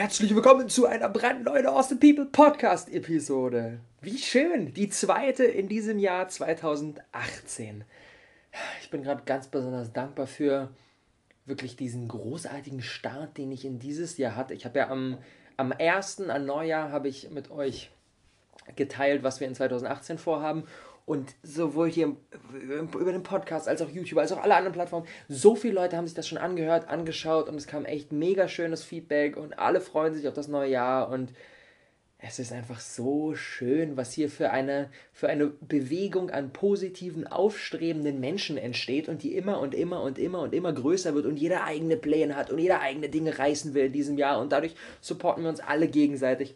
Herzlich willkommen zu einer brandneuen Awesome People Podcast Episode. Wie schön, die zweite in diesem Jahr 2018. Ich bin gerade ganz besonders dankbar für wirklich diesen großartigen Start, den ich in dieses Jahr hatte. Ich habe ja am, am 1. an Neujahr habe ich mit euch geteilt, was wir in 2018 vorhaben und sowohl hier über den Podcast als auch YouTube, als auch alle anderen Plattformen, so viele Leute haben sich das schon angehört, angeschaut und es kam echt mega schönes Feedback und alle freuen sich auf das neue Jahr. Und es ist einfach so schön, was hier für eine, für eine Bewegung an positiven, aufstrebenden Menschen entsteht und die immer und immer und immer und immer größer wird und jeder eigene Pläne hat und jeder eigene Dinge reißen will in diesem Jahr. Und dadurch supporten wir uns alle gegenseitig.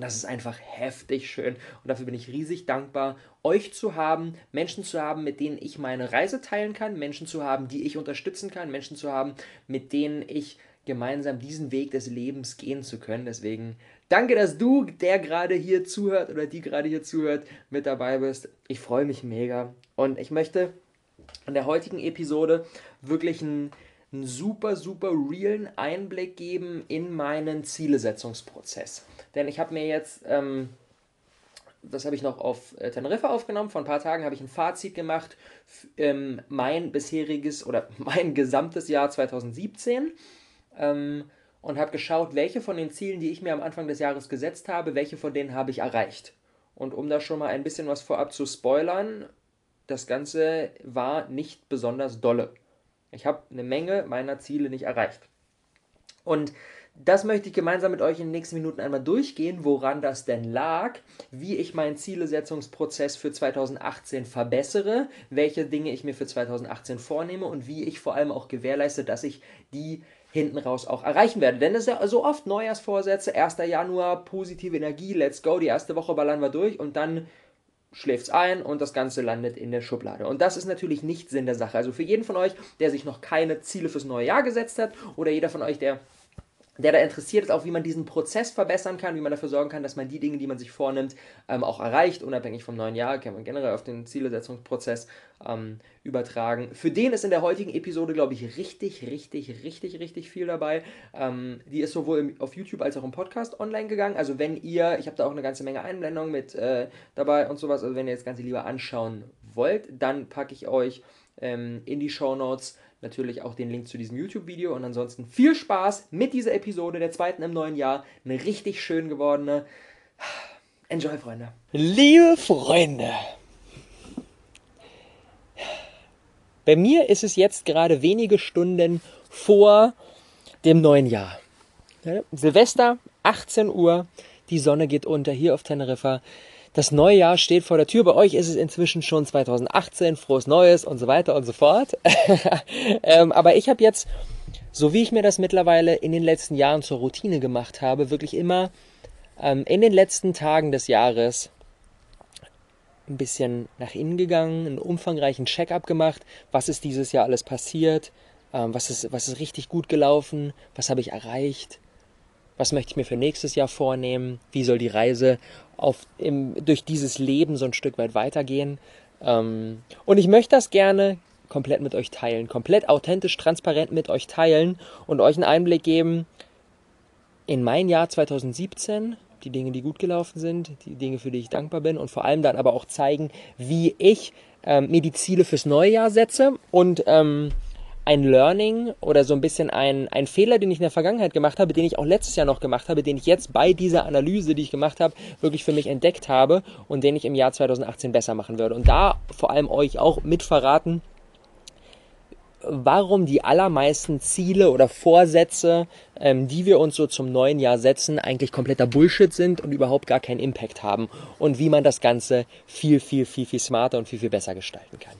Und das ist einfach heftig schön. Und dafür bin ich riesig dankbar, euch zu haben, Menschen zu haben, mit denen ich meine Reise teilen kann, Menschen zu haben, die ich unterstützen kann, Menschen zu haben, mit denen ich gemeinsam diesen Weg des Lebens gehen zu können. Deswegen danke, dass du, der gerade hier zuhört oder die gerade hier zuhört, mit dabei bist. Ich freue mich mega. Und ich möchte in der heutigen Episode wirklich einen, einen super, super realen Einblick geben in meinen Zielesetzungsprozess. Denn ich habe mir jetzt, ähm, das habe ich noch auf äh, Teneriffa aufgenommen, vor ein paar Tagen habe ich ein Fazit gemacht, ähm, mein bisheriges oder mein gesamtes Jahr 2017 ähm, und habe geschaut, welche von den Zielen, die ich mir am Anfang des Jahres gesetzt habe, welche von denen habe ich erreicht. Und um da schon mal ein bisschen was vorab zu spoilern, das Ganze war nicht besonders dolle. Ich habe eine Menge meiner Ziele nicht erreicht. Und das möchte ich gemeinsam mit euch in den nächsten Minuten einmal durchgehen, woran das denn lag, wie ich meinen Zielesetzungsprozess für 2018 verbessere, welche Dinge ich mir für 2018 vornehme und wie ich vor allem auch gewährleiste, dass ich die hinten raus auch erreichen werde. Denn es ist ja so oft Neujahrsvorsätze, 1. Januar, positive Energie, let's go, die erste Woche ballern wir durch und dann schläft es ein und das Ganze landet in der Schublade. Und das ist natürlich nicht Sinn der Sache. Also für jeden von euch, der sich noch keine Ziele fürs neue Jahr gesetzt hat oder jeder von euch, der der da interessiert ist, auch wie man diesen Prozess verbessern kann, wie man dafür sorgen kann, dass man die Dinge, die man sich vornimmt, ähm, auch erreicht, unabhängig vom neuen Jahr, kann man generell auf den Zielesetzungsprozess ähm, übertragen. Für den ist in der heutigen Episode, glaube ich, richtig, richtig, richtig, richtig viel dabei. Ähm, die ist sowohl im, auf YouTube als auch im Podcast online gegangen. Also wenn ihr, ich habe da auch eine ganze Menge Einblendungen mit äh, dabei und sowas, also wenn ihr das Ganze lieber anschauen wollt, dann packe ich euch ähm, in die Show Notes natürlich auch den Link zu diesem YouTube-Video. Und ansonsten viel Spaß mit dieser Episode, der zweiten im neuen Jahr. Eine richtig schön gewordene. Enjoy, Freunde. Liebe Freunde. Bei mir ist es jetzt gerade wenige Stunden vor dem neuen Jahr. Silvester, 18 Uhr, die Sonne geht unter hier auf Teneriffa. Das neue Jahr steht vor der Tür. Bei euch ist es inzwischen schon 2018, frohes Neues und so weiter und so fort. ähm, aber ich habe jetzt, so wie ich mir das mittlerweile in den letzten Jahren zur Routine gemacht habe, wirklich immer ähm, in den letzten Tagen des Jahres ein bisschen nach innen gegangen, einen umfangreichen Check-up gemacht. Was ist dieses Jahr alles passiert? Ähm, was, ist, was ist richtig gut gelaufen? Was habe ich erreicht? Was möchte ich mir für nächstes Jahr vornehmen? Wie soll die Reise auf, im, durch dieses Leben so ein Stück weit weitergehen. Ähm, und ich möchte das gerne komplett mit euch teilen, komplett authentisch, transparent mit euch teilen und euch einen Einblick geben in mein Jahr 2017, die Dinge, die gut gelaufen sind, die Dinge, für die ich dankbar bin und vor allem dann aber auch zeigen, wie ich ähm, mir die Ziele fürs neue Jahr setze und ähm, ein Learning oder so ein bisschen ein, ein Fehler, den ich in der Vergangenheit gemacht habe, den ich auch letztes Jahr noch gemacht habe, den ich jetzt bei dieser Analyse, die ich gemacht habe, wirklich für mich entdeckt habe und den ich im Jahr 2018 besser machen würde. Und da vor allem euch auch mit verraten, warum die allermeisten Ziele oder Vorsätze, ähm, die wir uns so zum neuen Jahr setzen, eigentlich kompletter Bullshit sind und überhaupt gar keinen Impact haben und wie man das Ganze viel, viel, viel, viel smarter und viel, viel besser gestalten kann.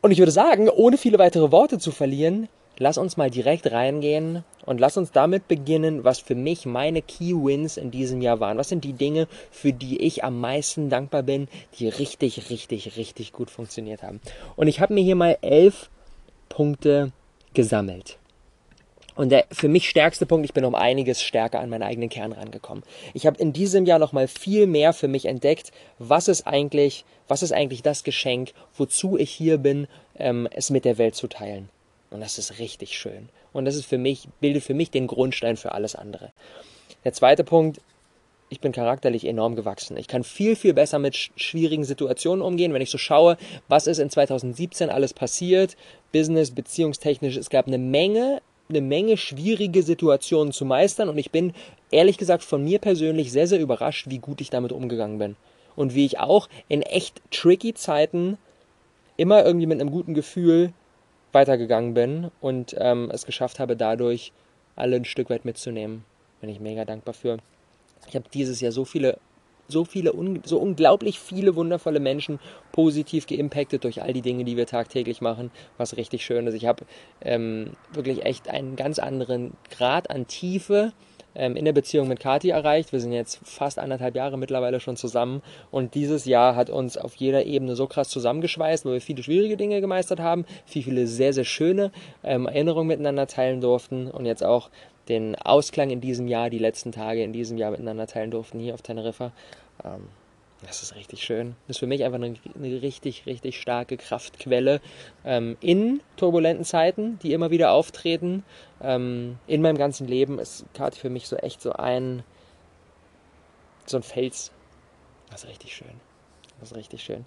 Und ich würde sagen, ohne viele weitere Worte zu verlieren, lass uns mal direkt reingehen und lass uns damit beginnen, was für mich meine Key Wins in diesem Jahr waren. Was sind die Dinge, für die ich am meisten dankbar bin, die richtig, richtig, richtig gut funktioniert haben. Und ich habe mir hier mal elf Punkte gesammelt. Und der für mich stärkste Punkt, ich bin um einiges stärker an meinen eigenen Kern rangekommen. Ich habe in diesem Jahr noch mal viel mehr für mich entdeckt, was ist eigentlich, was ist eigentlich das Geschenk, wozu ich hier bin, ähm, es mit der Welt zu teilen. Und das ist richtig schön. Und das ist für mich, bildet für mich den Grundstein für alles andere. Der zweite Punkt, ich bin charakterlich enorm gewachsen. Ich kann viel, viel besser mit schwierigen Situationen umgehen, wenn ich so schaue, was ist in 2017 alles passiert, business, beziehungstechnisch. Es gab eine Menge, eine Menge schwierige Situationen zu meistern und ich bin ehrlich gesagt von mir persönlich sehr, sehr überrascht, wie gut ich damit umgegangen bin. Und wie ich auch in echt tricky Zeiten immer irgendwie mit einem guten Gefühl weitergegangen bin und ähm, es geschafft habe, dadurch alle ein Stück weit mitzunehmen. Bin ich mega dankbar für. Ich habe dieses Jahr so viele, so viele, so unglaublich viele wundervolle Menschen positiv geimpactet durch all die Dinge, die wir tagtäglich machen, was richtig schön ist. Ich habe ähm, wirklich echt einen ganz anderen Grad an Tiefe ähm, in der Beziehung mit Kati erreicht. Wir sind jetzt fast anderthalb Jahre mittlerweile schon zusammen und dieses Jahr hat uns auf jeder Ebene so krass zusammengeschweißt, weil wir viele schwierige Dinge gemeistert haben, viele, viele sehr, sehr schöne ähm, Erinnerungen miteinander teilen durften und jetzt auch den Ausklang in diesem Jahr, die letzten Tage in diesem Jahr miteinander teilen durften hier auf Teneriffa. Ähm, das ist richtig schön. Das ist für mich einfach eine, eine richtig, richtig starke Kraftquelle ähm, in turbulenten Zeiten, die immer wieder auftreten. Ähm, in meinem ganzen Leben ist Kati für mich so echt so ein, so ein Fels. Das ist richtig schön. Das ist richtig schön.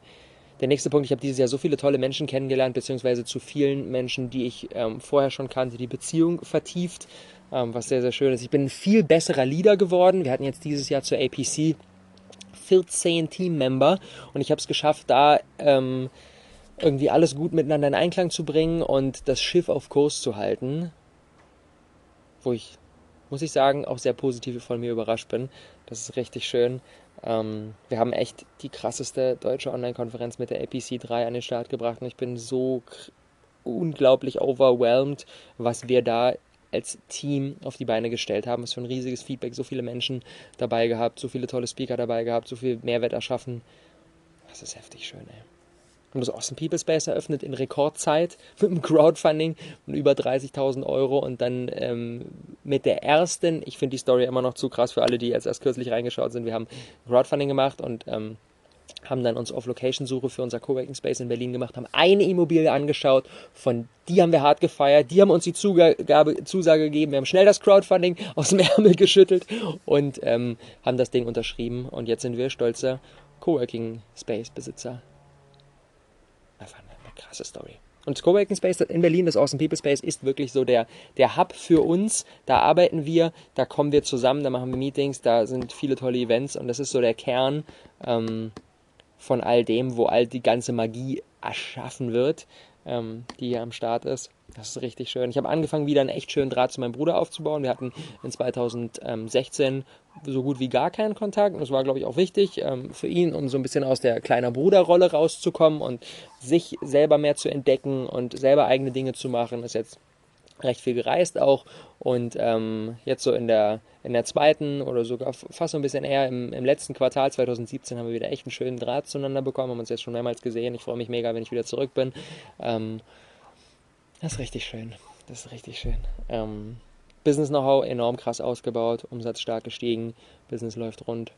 Der nächste Punkt, ich habe dieses Jahr so viele tolle Menschen kennengelernt, beziehungsweise zu vielen Menschen, die ich ähm, vorher schon kannte, die Beziehung vertieft, was sehr, sehr schön ist. Ich bin ein viel besserer Leader geworden. Wir hatten jetzt dieses Jahr zur APC 14 Teammember und ich habe es geschafft, da ähm, irgendwie alles gut miteinander in Einklang zu bringen und das Schiff auf Kurs zu halten, wo ich, muss ich sagen, auch sehr positiv von mir überrascht bin. Das ist richtig schön. Ähm, wir haben echt die krasseste deutsche Online-Konferenz mit der APC 3 an den Start gebracht und ich bin so unglaublich overwhelmed, was wir da als Team auf die Beine gestellt haben. Was für ein riesiges Feedback, so viele Menschen dabei gehabt, so viele tolle Speaker dabei gehabt, so viel Mehrwert erschaffen. Das ist heftig schön, ey. Und das Awesome People Space eröffnet in Rekordzeit mit einem Crowdfunding von über 30.000 Euro und dann ähm, mit der ersten, ich finde die Story immer noch zu krass für alle, die jetzt erst kürzlich reingeschaut sind. Wir haben Crowdfunding gemacht und ähm, haben dann uns Off-Location-Suche für unser Coworking Space in Berlin gemacht, haben eine Immobilie angeschaut, von die haben wir hart gefeiert, die haben uns die Zugabe, Zusage gegeben, wir haben schnell das Crowdfunding aus dem Ärmel geschüttelt und ähm, haben das Ding unterschrieben und jetzt sind wir stolze Coworking Space Besitzer. Einfach eine, eine krasse Story. Und das Coworking Space in Berlin, das Awesome People Space, ist wirklich so der, der Hub für uns. Da arbeiten wir, da kommen wir zusammen, da machen wir Meetings, da sind viele tolle Events und das ist so der Kern ähm, von all dem, wo all die ganze Magie erschaffen wird, ähm, die hier am Start ist. Das ist richtig schön. Ich habe angefangen, wieder einen echt schönen Draht zu meinem Bruder aufzubauen. Wir hatten in 2016 so gut wie gar keinen Kontakt. Und das war, glaube ich, auch wichtig ähm, für ihn, um so ein bisschen aus der kleiner Bruderrolle rauszukommen und sich selber mehr zu entdecken und selber eigene Dinge zu machen. Ist jetzt recht viel gereist auch und ähm, jetzt so in der, in der zweiten oder sogar fast so ein bisschen eher im, im letzten Quartal 2017 haben wir wieder echt einen schönen Draht zueinander bekommen, haben uns jetzt schon mehrmals gesehen. Ich freue mich mega, wenn ich wieder zurück bin. Ähm, das ist richtig schön. Das ist richtig schön. Ähm, Business Know-how enorm krass ausgebaut, Umsatz stark gestiegen, Business läuft rund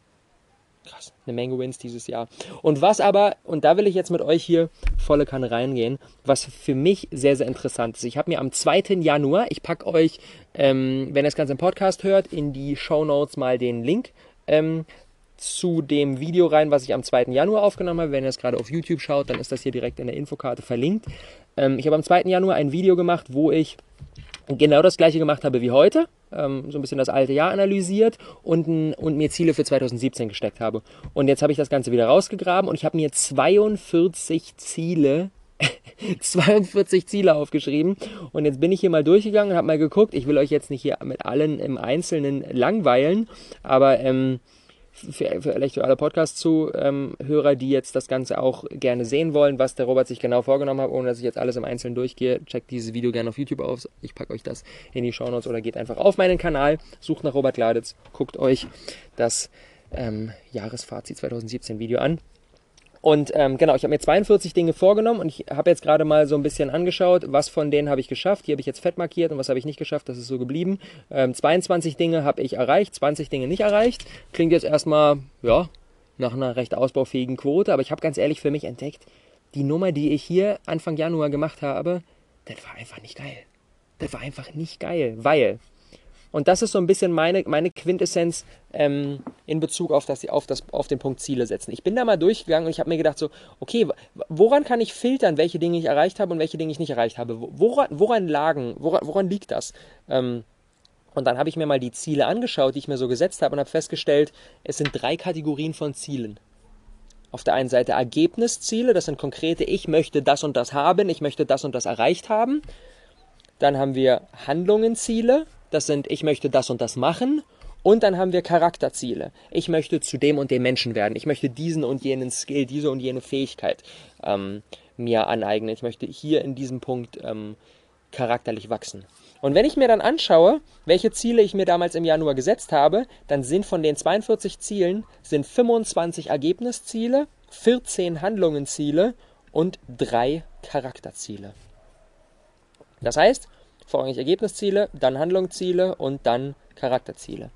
krass, eine Menge Wins dieses Jahr. Und was aber, und da will ich jetzt mit euch hier volle Kanne reingehen, was für mich sehr, sehr interessant ist. Ich habe mir am 2. Januar, ich packe euch, ähm, wenn ihr das Ganze im Podcast hört, in die Show Notes mal den Link ähm, zu dem Video rein, was ich am 2. Januar aufgenommen habe. Wenn ihr es gerade auf YouTube schaut, dann ist das hier direkt in der Infokarte verlinkt. Ähm, ich habe am 2. Januar ein Video gemacht, wo ich genau das gleiche gemacht habe wie heute ähm, so ein bisschen das alte Jahr analysiert und, und mir Ziele für 2017 gesteckt habe. Und jetzt habe ich das Ganze wieder rausgegraben und ich habe mir 42 Ziele 42 Ziele aufgeschrieben und jetzt bin ich hier mal durchgegangen und habe mal geguckt. Ich will euch jetzt nicht hier mit allen im Einzelnen langweilen, aber ähm, für, vielleicht für alle Podcast-Zuhörer, ähm, die jetzt das Ganze auch gerne sehen wollen, was der Robert sich genau vorgenommen hat, ohne dass ich jetzt alles im Einzelnen durchgehe, checkt dieses Video gerne auf YouTube auf. Ich packe euch das in die Show Notes oder geht einfach auf meinen Kanal, sucht nach Robert Gladitz, guckt euch das ähm, Jahresfazit 2017 Video an. Und ähm, genau, ich habe mir 42 Dinge vorgenommen und ich habe jetzt gerade mal so ein bisschen angeschaut, was von denen habe ich geschafft. Hier habe ich jetzt fett markiert und was habe ich nicht geschafft, das ist so geblieben. Ähm, 22 Dinge habe ich erreicht, 20 Dinge nicht erreicht. Klingt jetzt erstmal, ja, nach einer recht ausbaufähigen Quote, aber ich habe ganz ehrlich für mich entdeckt, die Nummer, die ich hier Anfang Januar gemacht habe, das war einfach nicht geil das war einfach nicht geil, weil und das ist so ein bisschen meine, meine Quintessenz ähm, in Bezug auf, das, auf, das, auf den Punkt Ziele setzen. Ich bin da mal durchgegangen und ich habe mir gedacht, so, okay, woran kann ich filtern, welche Dinge ich erreicht habe und welche Dinge ich nicht erreicht habe? Woran, woran lagen, woran, woran liegt das? Ähm, und dann habe ich mir mal die Ziele angeschaut, die ich mir so gesetzt habe und habe festgestellt, es sind drei Kategorien von Zielen. Auf der einen Seite Ergebnisziele, das sind konkrete, ich möchte das und das haben, ich möchte das und das erreicht haben. Dann haben wir Handlungenziele, das sind, ich möchte das und das machen. Und dann haben wir Charakterziele. Ich möchte zu dem und dem Menschen werden. Ich möchte diesen und jenen Skill, diese und jene Fähigkeit ähm, mir aneignen. Ich möchte hier in diesem Punkt ähm, charakterlich wachsen. Und wenn ich mir dann anschaue, welche Ziele ich mir damals im Januar gesetzt habe, dann sind von den 42 Zielen sind 25 Ergebnisziele, 14 Handlungenziele und drei Charakterziele. Das heißt, vorrangig Ergebnisziele, dann Handlungsziele und dann Charakterziele.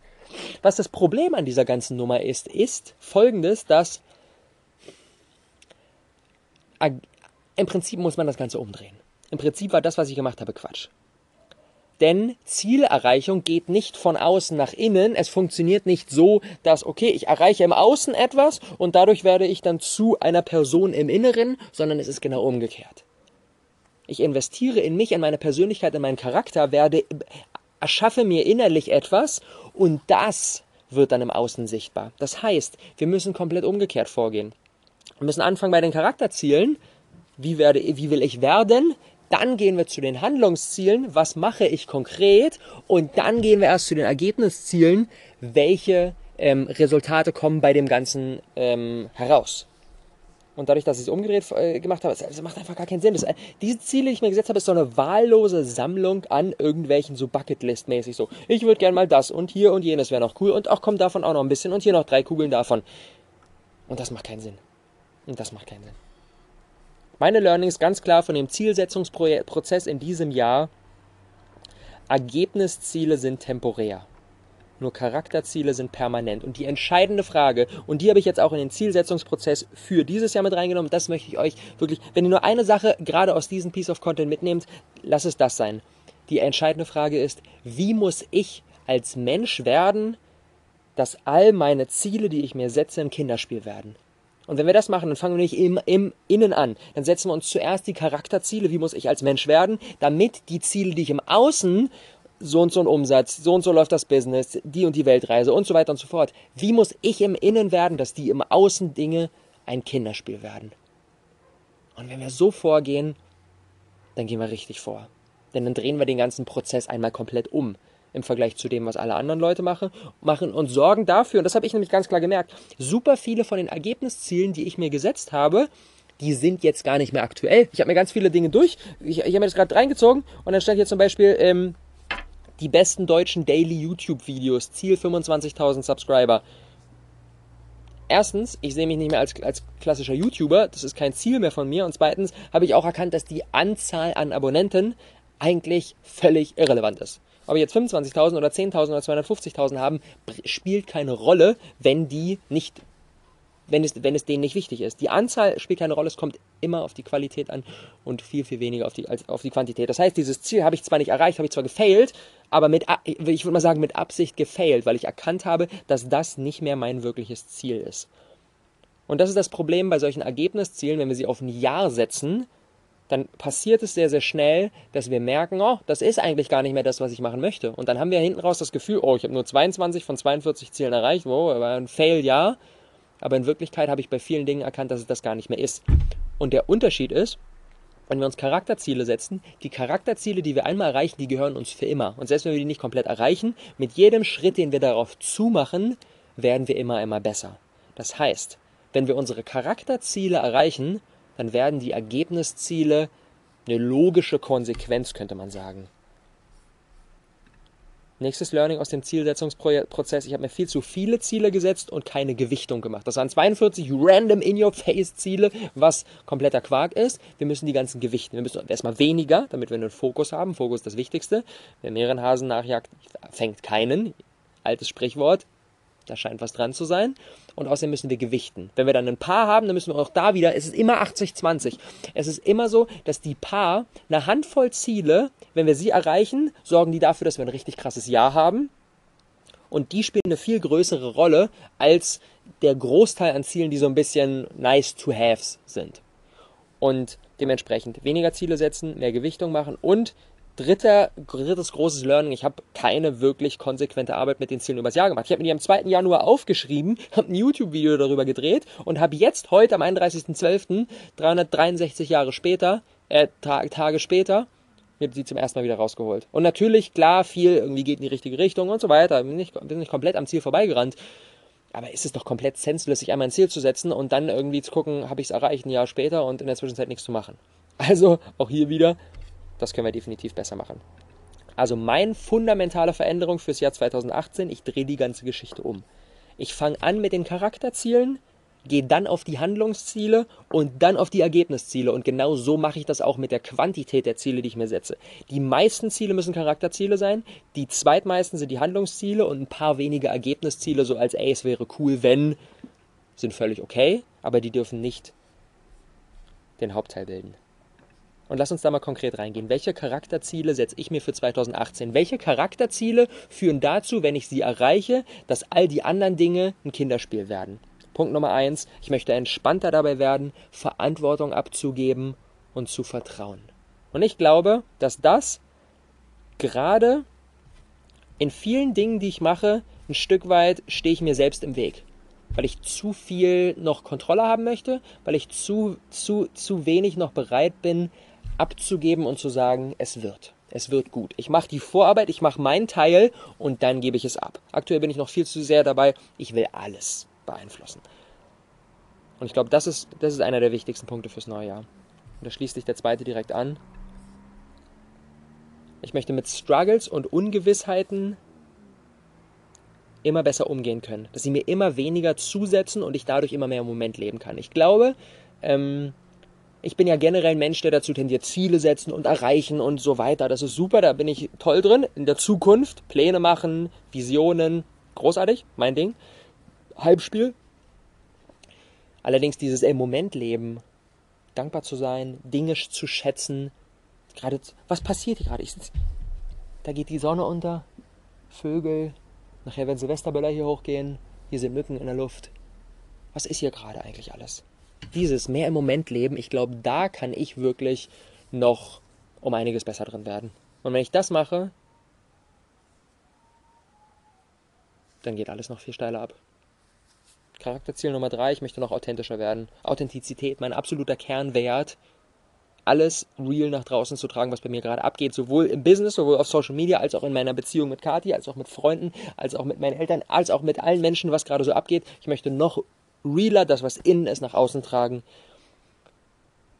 Was das Problem an dieser ganzen Nummer ist, ist folgendes, dass im Prinzip muss man das Ganze umdrehen. Im Prinzip war das, was ich gemacht habe, Quatsch. Denn Zielerreichung geht nicht von außen nach innen. Es funktioniert nicht so, dass, okay, ich erreiche im Außen etwas und dadurch werde ich dann zu einer Person im Inneren, sondern es ist genau umgekehrt. Ich investiere in mich, in meine Persönlichkeit, in meinen Charakter, werde, erschaffe mir innerlich etwas und das wird dann im Außen sichtbar. Das heißt, wir müssen komplett umgekehrt vorgehen. Wir müssen anfangen bei den Charakterzielen. Wie, werde, wie will ich werden? Dann gehen wir zu den Handlungszielen. Was mache ich konkret? Und dann gehen wir erst zu den Ergebniszielen. Welche ähm, Resultate kommen bei dem Ganzen ähm, heraus? Und dadurch, dass ich es umgedreht äh, gemacht habe, das macht einfach gar keinen Sinn. Das, äh, diese Ziele, die ich mir gesetzt habe, ist so eine wahllose Sammlung an irgendwelchen so Bucketlist-mäßig so. Ich würde gern mal das und hier und jenes wäre noch cool und auch kommt davon auch noch ein bisschen und hier noch drei Kugeln davon. Und das macht keinen Sinn. Und das macht keinen Sinn. Meine Learnings ganz klar von dem Zielsetzungsprozess in diesem Jahr. Ergebnisziele sind temporär. Nur Charakterziele sind permanent. Und die entscheidende Frage, und die habe ich jetzt auch in den Zielsetzungsprozess für dieses Jahr mit reingenommen, das möchte ich euch wirklich, wenn ihr nur eine Sache gerade aus diesem Piece of Content mitnehmt, lass es das sein. Die entscheidende Frage ist, wie muss ich als Mensch werden, dass all meine Ziele, die ich mir setze, ein Kinderspiel werden? Und wenn wir das machen, dann fangen wir nicht im, im Innen an. Dann setzen wir uns zuerst die Charakterziele, wie muss ich als Mensch werden, damit die Ziele, die ich im Außen so und so ein Umsatz, so und so läuft das Business, die und die Weltreise und so weiter und so fort. Wie muss ich im Innen werden, dass die im Außen Dinge ein Kinderspiel werden? Und wenn wir so vorgehen, dann gehen wir richtig vor. Denn dann drehen wir den ganzen Prozess einmal komplett um im Vergleich zu dem, was alle anderen Leute machen, machen und sorgen dafür, und das habe ich nämlich ganz klar gemerkt, super viele von den Ergebniszielen, die ich mir gesetzt habe, die sind jetzt gar nicht mehr aktuell. Ich habe mir ganz viele Dinge durch, ich, ich habe mir das gerade reingezogen und dann stand hier zum Beispiel, ähm, die besten deutschen Daily YouTube-Videos, Ziel 25.000 Subscriber. Erstens, ich sehe mich nicht mehr als, als klassischer YouTuber, das ist kein Ziel mehr von mir. Und zweitens habe ich auch erkannt, dass die Anzahl an Abonnenten eigentlich völlig irrelevant ist. Ob wir jetzt 25.000 oder 10.000 oder 250.000 haben, spielt keine Rolle, wenn die nicht wenn es, wenn es denen nicht wichtig ist. Die Anzahl spielt keine Rolle, es kommt immer auf die Qualität an und viel, viel weniger auf die, als auf die Quantität. Das heißt, dieses Ziel habe ich zwar nicht erreicht, habe ich zwar gefailt, aber mit, ich würde mal sagen, mit Absicht gefailt, weil ich erkannt habe, dass das nicht mehr mein wirkliches Ziel ist. Und das ist das Problem bei solchen Ergebniszielen, wenn wir sie auf ein Jahr setzen, dann passiert es sehr, sehr schnell, dass wir merken, oh, das ist eigentlich gar nicht mehr das, was ich machen möchte. Und dann haben wir hinten raus das Gefühl, oh, ich habe nur 22 von 42 Zielen erreicht, wow, war ein Fail-Jahr. Aber in Wirklichkeit habe ich bei vielen Dingen erkannt, dass es das gar nicht mehr ist. Und der Unterschied ist, wenn wir uns Charakterziele setzen, die Charakterziele, die wir einmal erreichen, die gehören uns für immer. Und selbst wenn wir die nicht komplett erreichen, mit jedem Schritt, den wir darauf zumachen, werden wir immer, immer besser. Das heißt, wenn wir unsere Charakterziele erreichen, dann werden die Ergebnisziele eine logische Konsequenz, könnte man sagen. Nächstes Learning aus dem Zielsetzungsprozess. Ich habe mir viel zu viele Ziele gesetzt und keine Gewichtung gemacht. Das waren 42 random in-your-face-Ziele, was kompletter Quark ist. Wir müssen die ganzen gewichten. Wir müssen erstmal weniger, damit wir einen Fokus haben. Fokus ist das Wichtigste. Wer mehreren Hasen nachjagt, fängt keinen. Altes Sprichwort. Da scheint was dran zu sein. Und außerdem müssen wir gewichten. Wenn wir dann ein Paar haben, dann müssen wir auch da wieder, es ist immer 80-20. Es ist immer so, dass die Paar eine Handvoll Ziele, wenn wir sie erreichen, sorgen die dafür, dass wir ein richtig krasses Jahr haben. Und die spielen eine viel größere Rolle als der Großteil an Zielen, die so ein bisschen nice to haves sind. Und dementsprechend weniger Ziele setzen, mehr Gewichtung machen und dritter, drittes großes Learning, ich habe keine wirklich konsequente Arbeit mit den Zielen übers Jahr gemacht. Ich habe mir die am 2. Januar aufgeschrieben, habe ein YouTube-Video darüber gedreht und habe jetzt heute am 31.12., 363 Jahre später, äh, Tage später, mir sie zum ersten Mal wieder rausgeholt. Und natürlich, klar, viel irgendwie geht in die richtige Richtung und so weiter. Bin nicht, bin nicht komplett am Ziel vorbeigerannt. Aber ist es doch komplett senseless, sich einmal ein Ziel zu setzen und dann irgendwie zu gucken, habe ich es erreicht ein Jahr später und in der Zwischenzeit nichts zu machen. Also auch hier wieder das können wir definitiv besser machen. Also meine fundamentale Veränderung fürs Jahr 2018, ich drehe die ganze Geschichte um. Ich fange an mit den Charakterzielen, gehe dann auf die Handlungsziele und dann auf die Ergebnisziele. Und genau so mache ich das auch mit der Quantität der Ziele, die ich mir setze. Die meisten Ziele müssen Charakterziele sein, die zweitmeisten sind die Handlungsziele und ein paar wenige Ergebnisziele, so als, ey, es wäre cool, wenn, sind völlig okay, aber die dürfen nicht den Hauptteil bilden. Und lass uns da mal konkret reingehen. Welche Charakterziele setze ich mir für 2018? Welche Charakterziele führen dazu, wenn ich sie erreiche, dass all die anderen Dinge ein Kinderspiel werden? Punkt Nummer eins, ich möchte entspannter dabei werden, Verantwortung abzugeben und zu vertrauen. Und ich glaube, dass das gerade in vielen Dingen, die ich mache, ein Stück weit stehe ich mir selbst im Weg. Weil ich zu viel noch Kontrolle haben möchte, weil ich zu, zu, zu wenig noch bereit bin, abzugeben und zu sagen, es wird. Es wird gut. Ich mache die Vorarbeit, ich mache meinen Teil und dann gebe ich es ab. Aktuell bin ich noch viel zu sehr dabei, ich will alles beeinflussen. Und ich glaube, das ist, das ist einer der wichtigsten Punkte fürs neue Jahr. Und da schließt sich der zweite direkt an. Ich möchte mit Struggles und Ungewissheiten immer besser umgehen können. Dass sie mir immer weniger zusetzen und ich dadurch immer mehr im Moment leben kann. Ich glaube, ähm, ich bin ja generell ein Mensch, der dazu tendiert, Ziele setzen und erreichen und so weiter. Das ist super, da bin ich toll drin. In der Zukunft, Pläne machen, Visionen, großartig, mein Ding. Halbspiel. Allerdings dieses im Moment leben, dankbar zu sein, Dinge zu schätzen. Gerade, was passiert hier gerade? Ich da geht die Sonne unter, Vögel, nachher werden Silvesterböller hier hochgehen, hier sind Mücken in der Luft. Was ist hier gerade eigentlich alles? Dieses mehr im Moment leben, ich glaube, da kann ich wirklich noch um einiges besser drin werden. Und wenn ich das mache, dann geht alles noch viel steiler ab. Charakterziel Nummer drei, ich möchte noch authentischer werden. Authentizität, mein absoluter Kernwert. Alles real nach draußen zu tragen, was bei mir gerade abgeht, sowohl im Business, sowohl auf Social Media, als auch in meiner Beziehung mit Kati, als auch mit Freunden, als auch mit meinen Eltern, als auch mit allen Menschen, was gerade so abgeht. Ich möchte noch realer, das, was innen ist, nach außen tragen.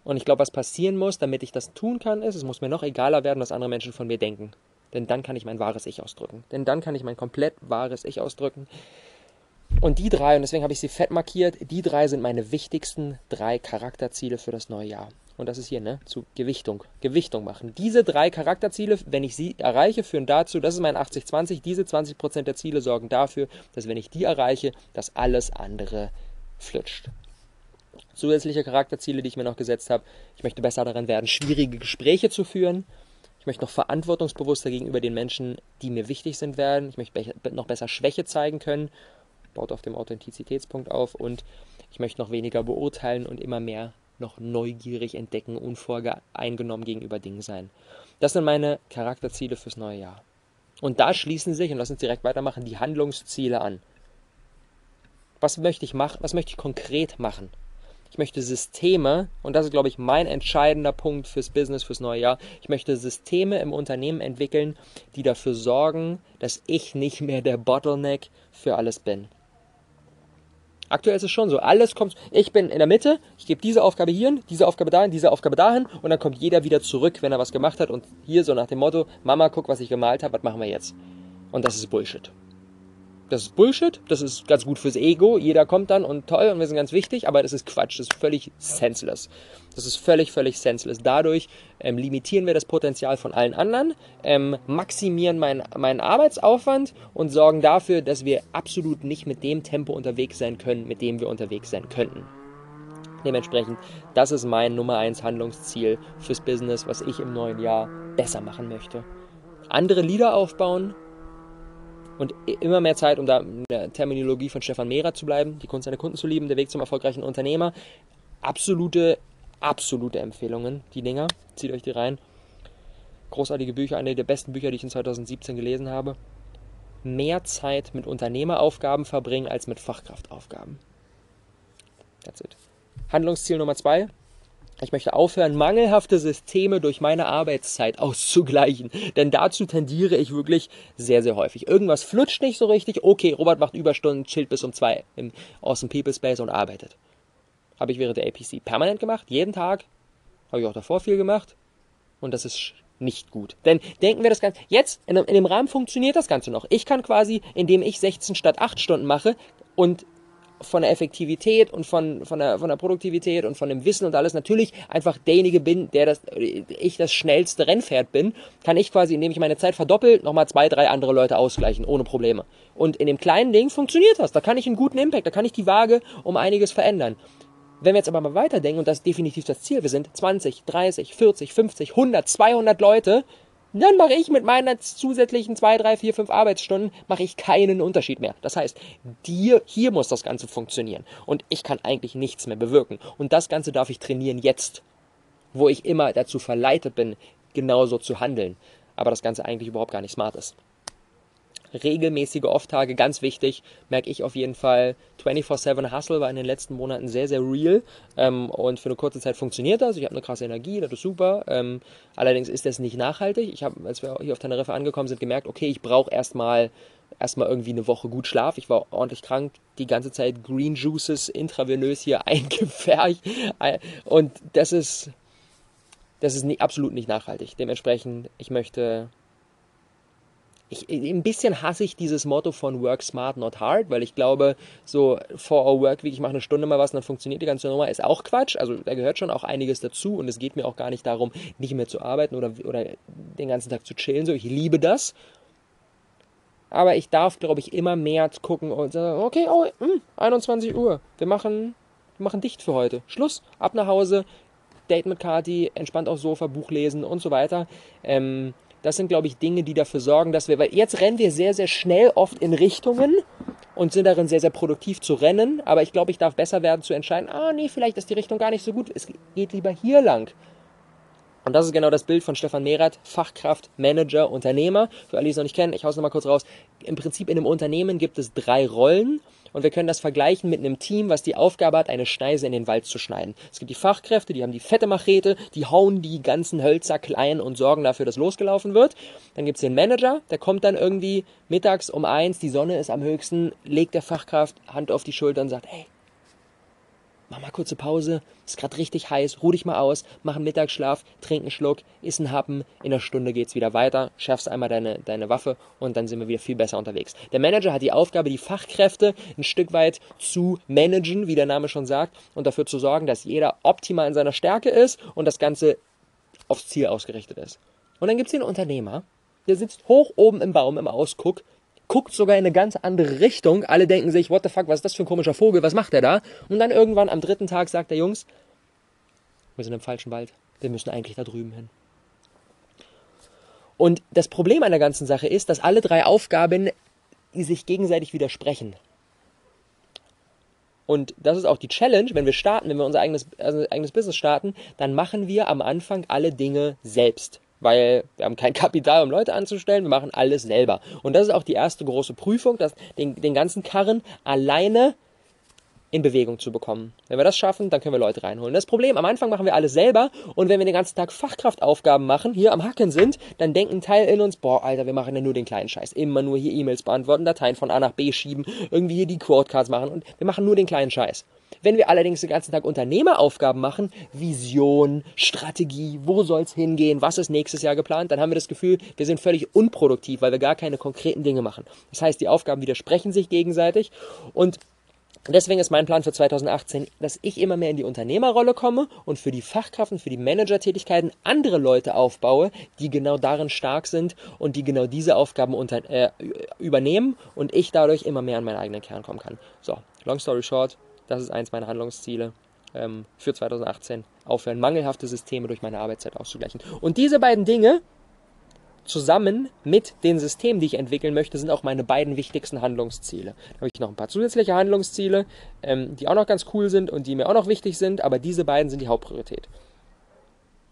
Und ich glaube, was passieren muss, damit ich das tun kann, ist, es muss mir noch egaler werden, was andere Menschen von mir denken. Denn dann kann ich mein wahres Ich ausdrücken. Denn dann kann ich mein komplett wahres Ich ausdrücken. Und die drei, und deswegen habe ich sie fett markiert, die drei sind meine wichtigsten drei Charakterziele für das neue Jahr. Und das ist hier, ne, zu Gewichtung. Gewichtung machen. Diese drei Charakterziele, wenn ich sie erreiche, führen dazu, das ist mein 80-20, diese 20% der Ziele sorgen dafür, dass wenn ich die erreiche, dass alles andere flutscht. Zusätzliche Charakterziele, die ich mir noch gesetzt habe. Ich möchte besser daran werden, schwierige Gespräche zu führen. Ich möchte noch verantwortungsbewusster gegenüber den Menschen, die mir wichtig sind, werden. Ich möchte noch besser Schwäche zeigen können. Baut auf dem Authentizitätspunkt auf. Und ich möchte noch weniger beurteilen und immer mehr noch neugierig entdecken, unvoreingenommen gegenüber Dingen sein. Das sind meine Charakterziele fürs neue Jahr. Und da schließen sich, und lass uns direkt weitermachen, die Handlungsziele an. Was möchte ich machen? Was möchte ich konkret machen? Ich möchte Systeme, und das ist, glaube ich, mein entscheidender Punkt fürs Business, fürs neue Jahr. Ich möchte Systeme im Unternehmen entwickeln, die dafür sorgen, dass ich nicht mehr der Bottleneck für alles bin. Aktuell ist es schon so. Alles kommt. Ich bin in der Mitte, ich gebe diese Aufgabe hierhin, diese Aufgabe dahin, diese Aufgabe dahin und dann kommt jeder wieder zurück, wenn er was gemacht hat. Und hier so nach dem Motto: Mama, guck, was ich gemalt habe, was machen wir jetzt? Und das ist Bullshit. Das ist Bullshit, das ist ganz gut fürs Ego. Jeder kommt dann und toll und wir sind ganz wichtig, aber das ist Quatsch, das ist völlig senseless. Das ist völlig, völlig senseless. Dadurch ähm, limitieren wir das Potenzial von allen anderen, ähm, maximieren mein, meinen Arbeitsaufwand und sorgen dafür, dass wir absolut nicht mit dem Tempo unterwegs sein können, mit dem wir unterwegs sein könnten. Dementsprechend, das ist mein Nummer 1 Handlungsziel fürs Business, was ich im neuen Jahr besser machen möchte. Andere Lieder aufbauen, und immer mehr Zeit, um da in der Terminologie von Stefan Mehrer zu bleiben, die Kunst seiner Kunden zu lieben, der Weg zum erfolgreichen Unternehmer. Absolute, absolute Empfehlungen, die Dinger. Zieht euch die rein. Großartige Bücher, eine der besten Bücher, die ich in 2017 gelesen habe. Mehr Zeit mit Unternehmeraufgaben verbringen als mit Fachkraftaufgaben. That's it. Handlungsziel Nummer zwei, ich möchte aufhören, mangelhafte Systeme durch meine Arbeitszeit auszugleichen. Denn dazu tendiere ich wirklich sehr, sehr häufig. Irgendwas flutscht nicht so richtig. Okay, Robert macht Überstunden, chillt bis um zwei im Awesome People Space und arbeitet. Habe ich während der APC permanent gemacht, jeden Tag. Habe ich auch davor viel gemacht. Und das ist nicht gut. Denn denken wir das Ganze, jetzt in, in dem Rahmen funktioniert das Ganze noch. Ich kann quasi, indem ich 16 statt 8 Stunden mache und von der Effektivität und von, von, der, von der Produktivität und von dem Wissen und alles natürlich einfach derjenige bin, der das, ich das schnellste Rennpferd bin, kann ich quasi, indem ich meine Zeit verdoppel, nochmal zwei, drei andere Leute ausgleichen, ohne Probleme. Und in dem kleinen Ding funktioniert das. Da kann ich einen guten Impact, da kann ich die Waage um einiges verändern. Wenn wir jetzt aber mal weiterdenken, und das ist definitiv das Ziel, wir sind 20, 30, 40, 50, 100, 200 Leute, dann mache ich mit meinen zusätzlichen zwei, drei, vier, fünf Arbeitsstunden mache ich keinen Unterschied mehr. Das heißt, dir, hier muss das Ganze funktionieren. Und ich kann eigentlich nichts mehr bewirken. Und das Ganze darf ich trainieren jetzt, wo ich immer dazu verleitet bin, genauso zu handeln. Aber das Ganze eigentlich überhaupt gar nicht smart ist regelmäßige Off-Tage, ganz wichtig, merke ich auf jeden Fall. 24-7 Hustle war in den letzten Monaten sehr, sehr real ähm, und für eine kurze Zeit funktioniert das. Ich habe eine krasse Energie, das ist super. Ähm, allerdings ist das nicht nachhaltig. Ich habe, als wir hier auf Teneriffa angekommen sind, gemerkt, okay, ich brauche erstmal erstmal irgendwie eine Woche gut Schlaf. Ich war ordentlich krank, die ganze Zeit Green Juices intravenös hier eingefärbt und das ist das ist nie, absolut nicht nachhaltig. Dementsprechend, ich möchte ich, ein bisschen hasse ich dieses Motto von Work Smart, Not Hard, weil ich glaube, so for our work week, ich mache eine Stunde mal was und dann funktioniert die ganze Nummer, ist auch Quatsch. Also da gehört schon auch einiges dazu und es geht mir auch gar nicht darum, nicht mehr zu arbeiten oder, oder den ganzen Tag zu chillen. So, ich liebe das. Aber ich darf, glaube ich, immer mehr gucken und sagen, okay, oh, mh, hm, 21 Uhr, wir machen, wir machen dicht für heute. Schluss, ab nach Hause, Date mit Kati, entspannt aufs Sofa, Buch lesen und so weiter. Ähm, das sind, glaube ich, Dinge, die dafür sorgen, dass wir, weil jetzt rennen wir sehr, sehr schnell oft in Richtungen und sind darin sehr, sehr produktiv zu rennen. Aber ich glaube, ich darf besser werden zu entscheiden, ah, nee, vielleicht ist die Richtung gar nicht so gut. Es geht lieber hier lang. Und das ist genau das Bild von Stefan Mehrath, Fachkraft, Manager, Unternehmer. Für alle, die es noch nicht kennen, ich hau's nochmal kurz raus. Im Prinzip in einem Unternehmen gibt es drei Rollen und wir können das vergleichen mit einem Team, was die Aufgabe hat, eine Schneise in den Wald zu schneiden. Es gibt die Fachkräfte, die haben die fette Machete, die hauen die ganzen Hölzer klein und sorgen dafür, dass losgelaufen wird. Dann gibt es den Manager, der kommt dann irgendwie mittags um eins, die Sonne ist am höchsten, legt der Fachkraft Hand auf die Schulter und sagt, hey, mach mal kurze Pause, ist gerade richtig heiß, ruh dich mal aus, mach einen Mittagsschlaf, trink einen Schluck, iss einen Happen, in einer Stunde geht's wieder weiter, schärfst einmal deine, deine Waffe und dann sind wir wieder viel besser unterwegs. Der Manager hat die Aufgabe, die Fachkräfte ein Stück weit zu managen, wie der Name schon sagt, und dafür zu sorgen, dass jeder optimal in seiner Stärke ist und das Ganze aufs Ziel ausgerichtet ist. Und dann gibt's den Unternehmer, der sitzt hoch oben im Baum im Ausguck guckt sogar in eine ganz andere Richtung. Alle denken sich, what the fuck, was ist das für ein komischer Vogel, was macht der da? Und dann irgendwann am dritten Tag sagt der Jungs, wir sind im falschen Wald, wir müssen eigentlich da drüben hin. Und das Problem an der ganzen Sache ist, dass alle drei Aufgaben sich gegenseitig widersprechen. Und das ist auch die Challenge, wenn wir starten, wenn wir unser eigenes, also eigenes Business starten, dann machen wir am Anfang alle Dinge selbst weil wir haben kein Kapital, um Leute anzustellen, wir machen alles selber. Und das ist auch die erste große Prüfung, dass den, den ganzen Karren alleine in Bewegung zu bekommen. Wenn wir das schaffen, dann können wir Leute reinholen. Das Problem, am Anfang machen wir alles selber und wenn wir den ganzen Tag Fachkraftaufgaben machen, hier am Hacken sind, dann denkt ein Teil in uns, boah, Alter, wir machen ja nur den kleinen Scheiß. Immer nur hier E-Mails beantworten, Dateien von A nach B schieben, irgendwie hier die Quotecards machen und wir machen nur den kleinen Scheiß. Wenn wir allerdings den ganzen Tag Unternehmeraufgaben machen, Vision, Strategie, wo soll's hingehen, was ist nächstes Jahr geplant, dann haben wir das Gefühl, wir sind völlig unproduktiv, weil wir gar keine konkreten Dinge machen. Das heißt, die Aufgaben widersprechen sich gegenseitig und Deswegen ist mein Plan für 2018, dass ich immer mehr in die Unternehmerrolle komme und für die Fachkraft und für die Managertätigkeiten andere Leute aufbaue, die genau darin stark sind und die genau diese Aufgaben unter, äh, übernehmen und ich dadurch immer mehr an meinen eigenen Kern kommen kann. So, long story short, das ist eins meiner Handlungsziele ähm, für 2018. Aufhören, mangelhafte Systeme durch meine Arbeitszeit auszugleichen. Und diese beiden Dinge zusammen mit den Systemen, die ich entwickeln möchte, sind auch meine beiden wichtigsten Handlungsziele. Da habe ich noch ein paar zusätzliche Handlungsziele, ähm, die auch noch ganz cool sind und die mir auch noch wichtig sind, aber diese beiden sind die Hauptpriorität.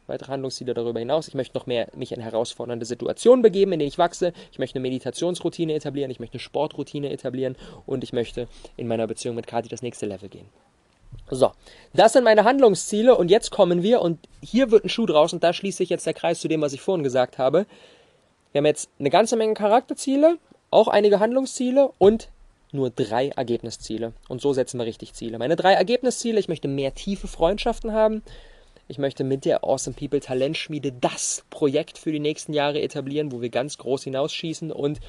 Weitere Handlungsziele darüber hinaus. Ich möchte noch mehr mich in herausfordernde Situationen begeben, in denen ich wachse. Ich möchte eine Meditationsroutine etablieren, ich möchte eine Sportroutine etablieren und ich möchte in meiner Beziehung mit Kati das nächste Level gehen. So, das sind meine Handlungsziele und jetzt kommen wir und hier wird ein Schuh draus und da schließt sich jetzt der Kreis zu dem, was ich vorhin gesagt habe. Wir haben jetzt eine ganze Menge Charakterziele, auch einige Handlungsziele und nur drei Ergebnisziele. Und so setzen wir richtig Ziele. Meine drei Ergebnisziele, ich möchte mehr tiefe Freundschaften haben. Ich möchte mit der Awesome People Talentschmiede das Projekt für die nächsten Jahre etablieren, wo wir ganz groß hinausschießen und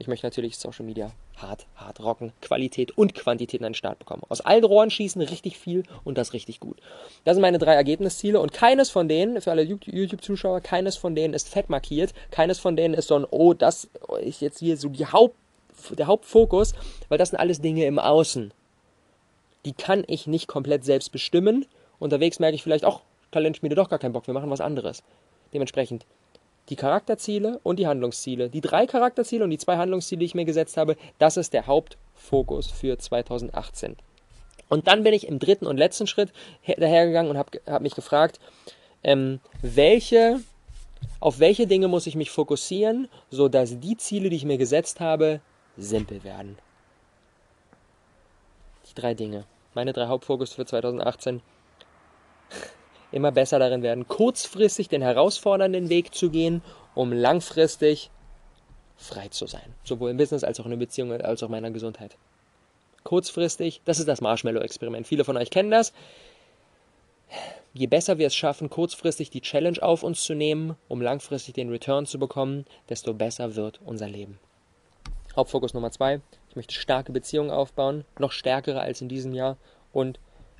ich möchte natürlich Social Media hart, hart rocken, Qualität und Quantität in den Start bekommen. Aus allen Rohren schießen richtig viel und das richtig gut. Das sind meine drei Ergebnisziele und keines von denen, für alle YouTube-Zuschauer, keines von denen ist fett markiert, keines von denen ist so ein, oh, das ist jetzt hier so die Haupt, der Hauptfokus, weil das sind alles Dinge im Außen. Die kann ich nicht komplett selbst bestimmen. Unterwegs merke ich vielleicht, auch Talentschmiede doch gar keinen Bock, wir machen was anderes. Dementsprechend die Charakterziele und die Handlungsziele. Die drei Charakterziele und die zwei Handlungsziele, die ich mir gesetzt habe, das ist der Hauptfokus für 2018. Und dann bin ich im dritten und letzten Schritt dahergegangen und habe hab mich gefragt, ähm, welche, auf welche Dinge muss ich mich fokussieren, sodass die Ziele, die ich mir gesetzt habe, simpel werden. Die drei Dinge. Meine drei Hauptfokus für 2018 immer besser darin werden, kurzfristig den herausfordernden Weg zu gehen, um langfristig frei zu sein. Sowohl im Business als auch in der Beziehung als auch in meiner Gesundheit. Kurzfristig, das ist das Marshmallow-Experiment. Viele von euch kennen das. Je besser wir es schaffen, kurzfristig die Challenge auf uns zu nehmen, um langfristig den Return zu bekommen, desto besser wird unser Leben. Hauptfokus Nummer zwei. Ich möchte starke Beziehungen aufbauen, noch stärkere als in diesem Jahr und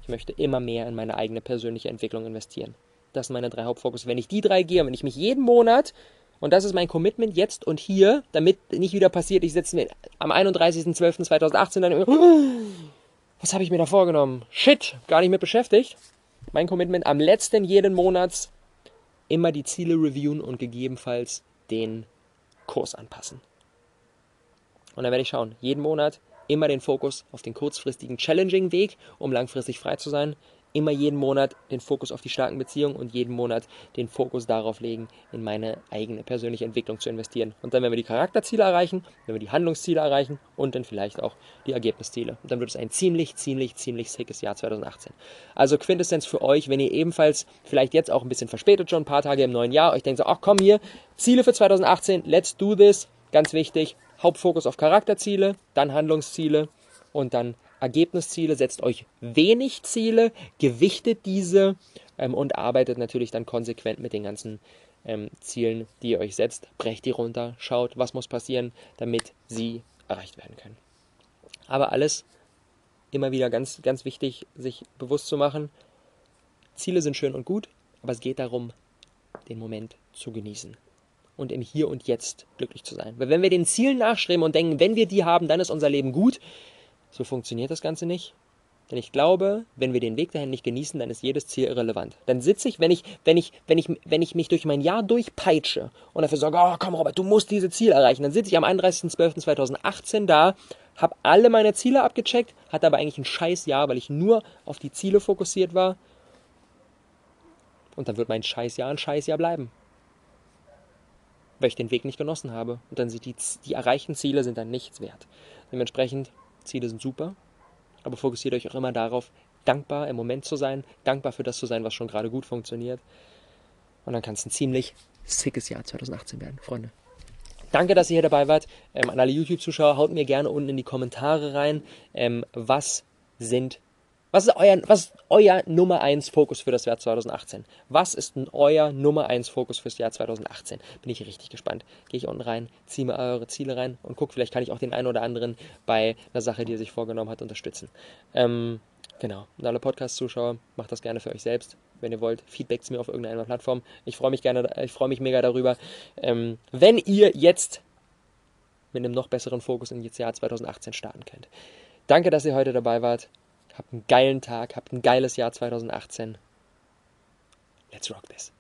möchte immer mehr in meine eigene persönliche Entwicklung investieren. Das sind meine drei Hauptfokus. Wenn ich die drei gehe, wenn ich mich jeden Monat, und das ist mein Commitment jetzt und hier, damit nicht wieder passiert, ich setze mir am 31.12.2018 dann was habe ich mir da vorgenommen? Shit, gar nicht mit beschäftigt. Mein Commitment am letzten jeden Monats immer die Ziele reviewen und gegebenenfalls den Kurs anpassen. Und dann werde ich schauen, jeden Monat immer den Fokus auf den kurzfristigen Challenging-Weg, um langfristig frei zu sein. Immer jeden Monat den Fokus auf die starken Beziehungen und jeden Monat den Fokus darauf legen, in meine eigene persönliche Entwicklung zu investieren. Und dann, wenn wir die Charakterziele erreichen, wenn wir die Handlungsziele erreichen und dann vielleicht auch die Ergebnisziele. Und dann wird es ein ziemlich, ziemlich, ziemlich sickes Jahr 2018. Also Quintessenz für euch, wenn ihr ebenfalls vielleicht jetzt auch ein bisschen verspätet schon, ein paar Tage im neuen Jahr, euch denkt so, ach komm hier, Ziele für 2018, let's do this, ganz wichtig, Hauptfokus auf Charakterziele, dann Handlungsziele und dann Ergebnisziele. Setzt euch wenig Ziele, gewichtet diese ähm, und arbeitet natürlich dann konsequent mit den ganzen ähm, Zielen, die ihr euch setzt. Brecht die runter, schaut, was muss passieren, damit sie erreicht werden können. Aber alles immer wieder ganz, ganz wichtig, sich bewusst zu machen. Ziele sind schön und gut, aber es geht darum, den Moment zu genießen und im Hier und Jetzt glücklich zu sein. Weil wenn wir den Zielen nachstreben und denken, wenn wir die haben, dann ist unser Leben gut, so funktioniert das Ganze nicht. Denn ich glaube, wenn wir den Weg dahin nicht genießen, dann ist jedes Ziel irrelevant. Dann sitze ich, wenn ich, wenn ich, wenn ich, wenn ich mich durch mein Jahr durchpeitsche und dafür sage, oh komm Robert, du musst diese Ziele erreichen, dann sitze ich am 31.12.2018 da, habe alle meine Ziele abgecheckt, hatte aber eigentlich ein scheiß Jahr, weil ich nur auf die Ziele fokussiert war. Und dann wird mein scheiß Jahr ein scheiß Jahr bleiben weil ich den Weg nicht genossen habe. Und dann sind die, die erreichten Ziele sind dann nichts wert. Dementsprechend, Ziele sind super, aber fokussiert euch auch immer darauf, dankbar im Moment zu sein, dankbar für das zu sein, was schon gerade gut funktioniert. Und dann kann es ein ziemlich sickes Jahr 2018 werden, Freunde. Danke, dass ihr hier dabei wart. Ähm, an alle YouTube-Zuschauer, haut mir gerne unten in die Kommentare rein, ähm, was sind was ist euer, was ist euer Nummer 1 Fokus für das Jahr 2018? Was ist euer Nummer 1 Fokus fürs Jahr 2018? Bin ich richtig gespannt. Gehe ich unten rein, ziehe mir eure Ziele rein und gucke, vielleicht kann ich auch den einen oder anderen bei einer Sache, die er sich vorgenommen hat, unterstützen. Ähm, genau. Und alle Podcast-Zuschauer, macht das gerne für euch selbst, wenn ihr wollt. Feedback zu mir auf irgendeiner Plattform. Ich freue mich gerne, ich freue mich mega darüber. Ähm, wenn ihr jetzt mit einem noch besseren Fokus in das Jahr 2018 starten könnt. Danke, dass ihr heute dabei wart. Habt einen geilen Tag, habt ein geiles Jahr 2018. Let's rock this.